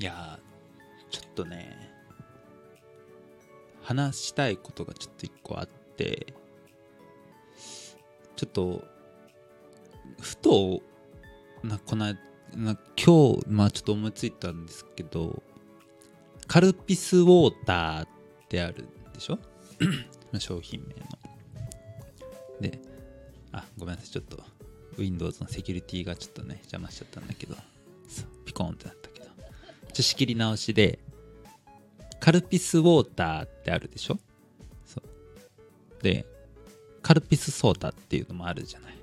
いやちょっとね話したいことがちょっと一個あってちょっとふとなこのな今日まあちょっと思いついたんですけどカルピスウォーターってあるでしょ？商品名の。であごめんなさいちょっと Windows のセキュリティがちょっとね邪魔しちゃったんだけどピコーンってなった。ちょ仕切り直しでカルピスウォーターってあるでしょ？でカルピスソーダっていうのもあるじゃない。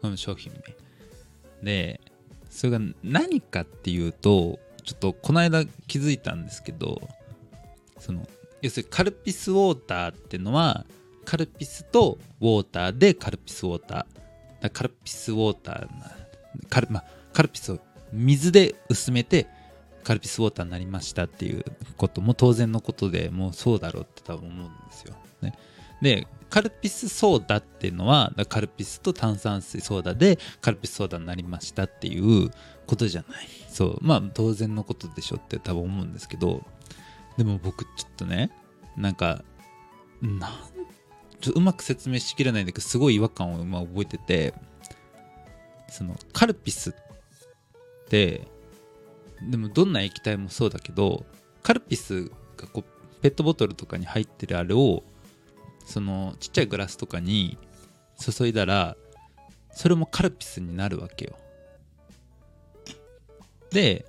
この商品名。でそれが何かっていうとちょっとこの間気づいたんですけどその要するにカルピスウォーターっていうのはカルピスとウォーターでカルピスウォーター。カルピスウォーターカル,、ま、カルピスを水で薄めてカルピスウォーターになりましたっていうことも当然のことでもうそうだろうって多分思うんですよ。ね、でカルピスソーダっていうのはカルピスと炭酸水ソーダでカルピスソーダになりましたっていうことじゃない。そう。まあ当然のことでしょって多分思うんですけど。でも僕ちょっとねなんかなんちょうまく説明しきれないんだけどすごい違和感を今覚えててそのカルピスってでもどんな液体もそうだけどカルピスがこうペットボトルとかに入ってるあれをそのちっちゃいグラスとかに注いだらそれもカルピスになるわけよ。で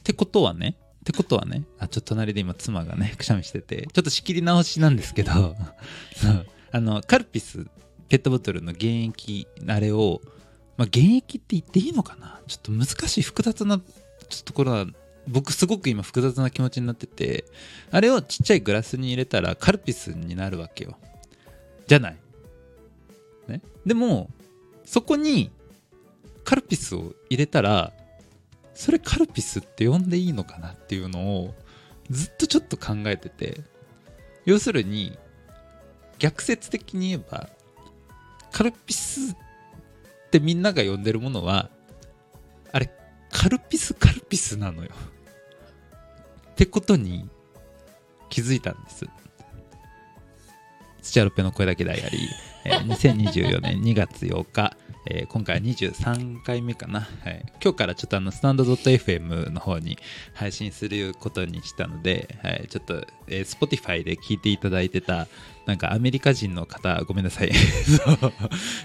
ってことはねってことはねあちょっと隣で今妻がねくしゃみしててちょっと仕切り直しなんですけど あのカルピスペットボトルの原液あれをまあ、現役って言っていいのかな？ちょっと難しい複雑なちょっところは僕すごく今複雑な気持ちになっててあれをちっちゃいグラスに入れたらカルピスになるわけよ。じゃない、ね、でもそこにカルピスを入れたらそれカルピスって呼んでいいのかなっていうのをずっとちょっと考えてて要するに逆説的に言えばカルピスってみんなが呼んでるものはカルピスカルピスなのよ。ってことに気づいたんです。土屋ロペの声だけダイアリー、えー、2024年2月8日、えー、今回は23回目かな、はい、今日からちょっとあのスタンド .fm の方に配信することにしたので、はい、ちょっと、えー、Spotify で聞いていただいてたなんかアメリカ人の方ごめんなさい。そう。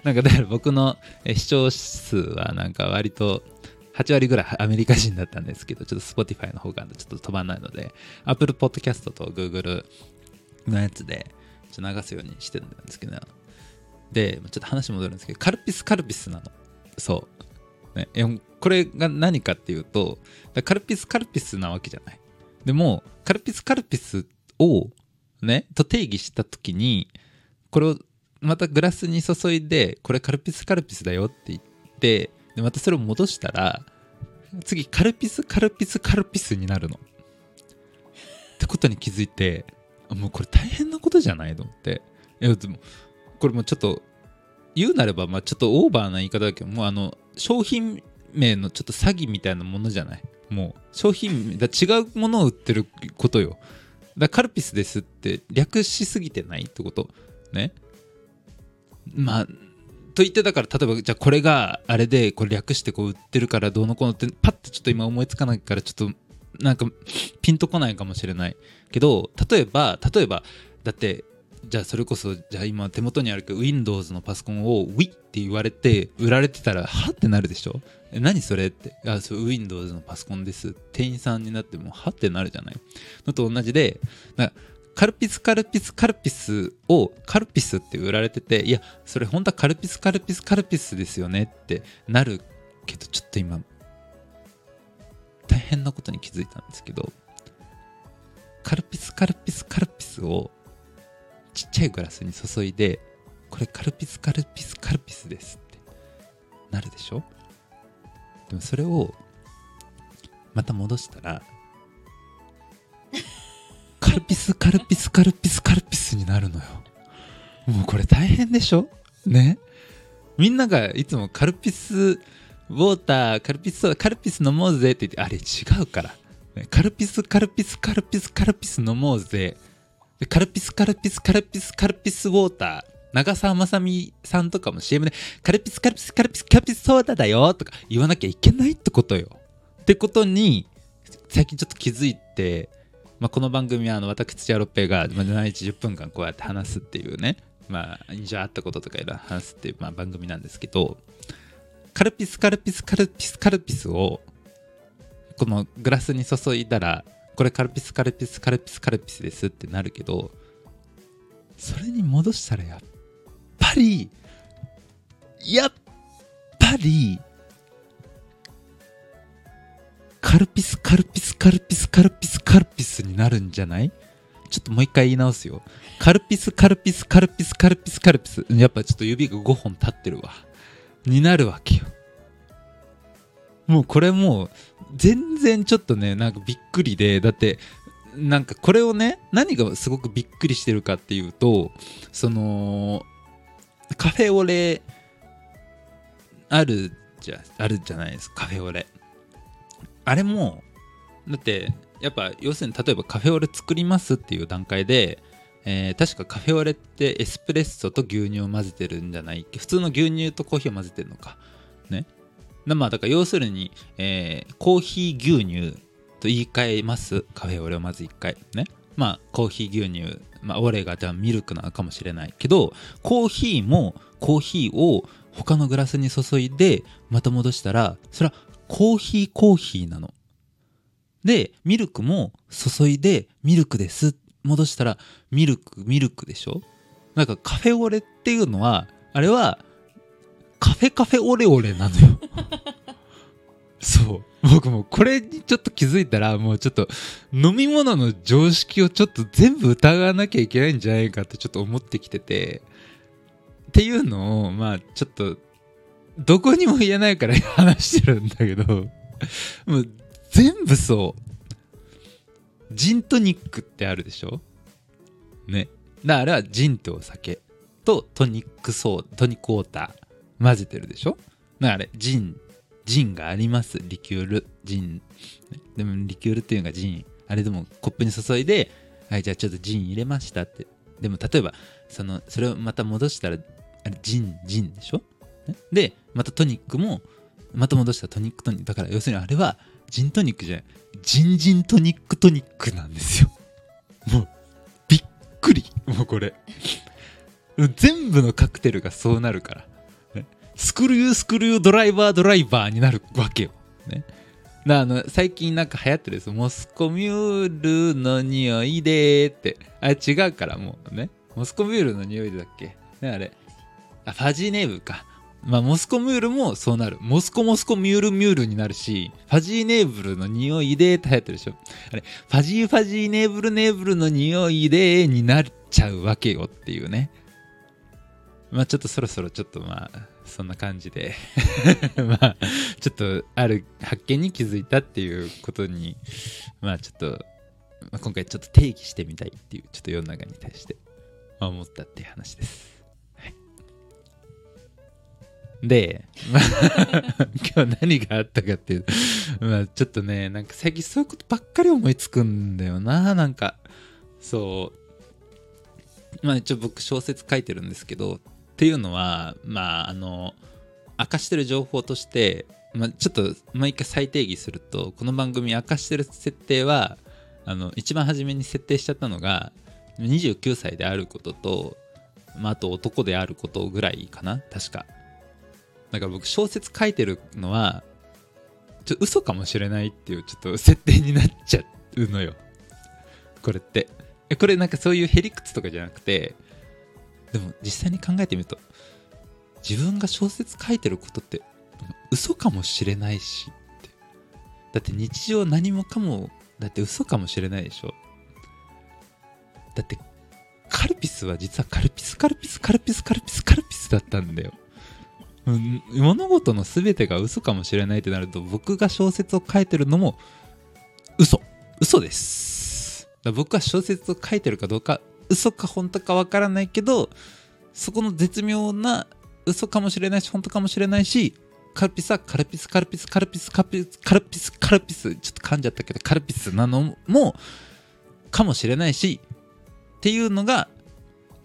なんかだから僕の視聴数はなんか割と8割ぐらいアメリカ人だったんですけど、ちょっと Spotify の方がちょっと飛ばないので、Apple Podcast と Google のやつでちょ流すようにしてるんですけど、で、ちょっと話戻るんですけど、カルピスカルピスなの。そう。ね、これが何かっていうと、カルピスカルピスなわけじゃない。でも、カルピスカルピスをね、と定義したときに、これをまたグラスに注いで、これカルピスカルピスだよって言って、でまたそれを戻したら次カルピスカルピスカルピスになるの。ってことに気づいてもうこれ大変なことじゃないと思って。いやでもこれもちょっと言うなればまあちょっとオーバーな言い方だけどもうあの商品名のちょっと詐欺みたいなものじゃない。もう商品だ違うものを売ってることよ。だカルピスですって略しすぎてないってこと。ね。まあと言ってだから例えばじゃあこれがあれでこれ略してこう売ってるからどうのこうのってパッてちょっと今思いつかないからちょっとなんかピンとこないかもしれないけど例えば例えばだってじゃあそれこそじゃあ今手元にあるけど Windows のパソコンを Wii って言われて売られてたらはってなるでしょ？え何それって。あそう Windows のパソコンです店員さんになってもはってなるじゃない？のと同じでカルピスカルピスカルピスをカルピスって売られてていやそれ本当はカルピスカルピスカルピスですよねってなるけどちょっと今大変なことに気づいたんですけどカルピスカルピスカルピスをちっちゃいグラスに注いでこれカルピスカルピスカルピスですってなるでしょ？でもそれをまた戻したらルピスカルピスカルピスカルピスになるのよ。もうこれ大変でしょ？ね？みんながいつもカルピスウォーターカルピスカルピス飲もうぜって言ってあれ違うから。カルピスカルピスカルピスカルピス飲もうぜ。カルピスカルピスカルピスカルピスウォーター。長澤まさみさんとかも CM でカルピスカルピスカルピスカルピスソーダだよ。とか言わなきゃいけないってことよ。ってことに最近ちょっと気づいて、まあ、この番組はあの私土屋ロッペがまあ毎日10分間こうやって話すっていうねまあ印象あったこととかいろいろ話すっていうまあ番組なんですけどカルピスカルピスカルピスカルピスをこのグラスに注いだらこれカルピスカルピスカルピスカルピスですってなるけどそれに戻したらやっぱりやっぱりカルピスカルピスカルピスカルピスカルピスになるんじゃない？ちょっともう一回言い直すよ。カルピスカルピスカルピスカルピスカルピス。やっぱちょっと指が5本立ってるわ。になるわけよ。もうこれもう全然ちょっとねなんかびっくりで。だってなんかこれをね何がすごくびっくりしてるかっていうとそのカフェオレあるじゃあるじゃないですかカフェオレ。あれもだってやっぱ要するに例えばカフェオレ作りますっていう段階で、えー確かカフェオレってエスプレッソと牛乳を混ぜてるんじゃない？普通の牛乳とコーヒーを混ぜてるのか。ね。まあだから要するに、えーコーヒー牛乳と言い換えます？カフェオレをまず1回。ね。まあコーヒー牛乳。まあオレがじゃあミルクなのかもしれないけどコーヒーもコーヒーを他のグラスに注いでまた戻したらそれはコーヒーコーヒーなの。でミルクも注いでミルクです。戻したらミルクミルクでしょ？なんかカフェオレっていうのはあれはカフェカフェオレオレなのよ。そう。僕もこれにちょっと気づいたらもうちょっと飲み物の常識をちょっと全部疑わなきゃいけないんじゃないかってちょっと思ってきてて。っていうのをまあちょっとどこにも言えないから話してるんだけど。もう全部そう。ジントニックってあるでしょ？ね。だからジンってお酒。とトニックソートニックウォーター。混ぜてるでしょ？だからあれジンジンがあります。リキュールジン。でもリキュールっていうのがジン。あれでもコップに注いではいじゃあちょっとジン入れましたって。でも例えばそのそれをまた戻したらあれジンジンでしょ？でまたトニックもまた戻したらトニックトニック。だから要するにあれはジントニックじゃない。ジンジントニックトニックなんですよ。もうびっくり。もうこれ。全部のカクテルがそうなるから、スクリュースクリュードライバードライバーになるわけよ、ね、あの最近なんか流行ってるですモスコミュールの匂いでーって。あれ違うからもうね。モスコミュールの匂いだっけ。ねあれ。あファジーネーブか。まあ、モスコミュールもそうなる。モスコモスコミュールミュールになるし、ファジーネーブルの匂いでって流行ってるでしょ。あれ、ファジーファジーネーブルネーブルの匂いでになっちゃうわけよっていうね。まあちょっとそろそろちょっとまあ、そんな感じで まあ、ちょっとある発見に気づいたっていうことに、まあちょっと、まあ今回ちょっと定義してみたいっていう、ちょっと世の中に対して、思ったっていう話です。で、まあ今日何があったかっていう、まあちょっとね、なんか最近そういうことばっかり思いつくんだよな、なんか。そう。まあ一応僕小説書いてるんですけど、っていうのは、まああの、明かしてる情報として、まあちょっともう一回再定義すると、この番組明かしてる設定は、あの、一番初めに設定しちゃったのが、29歳であることと、まああと男であることぐらいかな、確か。だか僕小説書いてるのはちょ嘘かもしれないっていうちょっと設定になっちゃうのよ。これって。これなんかそういうへりくつとかじゃなくてでも実際に考えてみると自分が小説書いてることって嘘かもしれないしって。だって日常何もかもだって嘘かもしれないでしょ。だってカルピスは実はカルピスカルピスカルピスカルピスカルピスだったんだよ。物事の全てが嘘かもしれないってなると僕が小説を書いてるのも嘘嘘です僕は小説を書いてるかどうか嘘か本当かわからないけどそこの絶妙な嘘かもしれないし本当かもしれないしカルピスはカルピスカルピスカルピスカルピスカルピスカルピスちょっと噛んじゃったけどカルピスなのもかもしれないしっていうのが、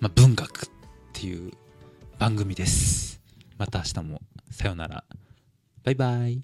まあ、文学っていう番組です。また明日も。さよなら。バイバイ。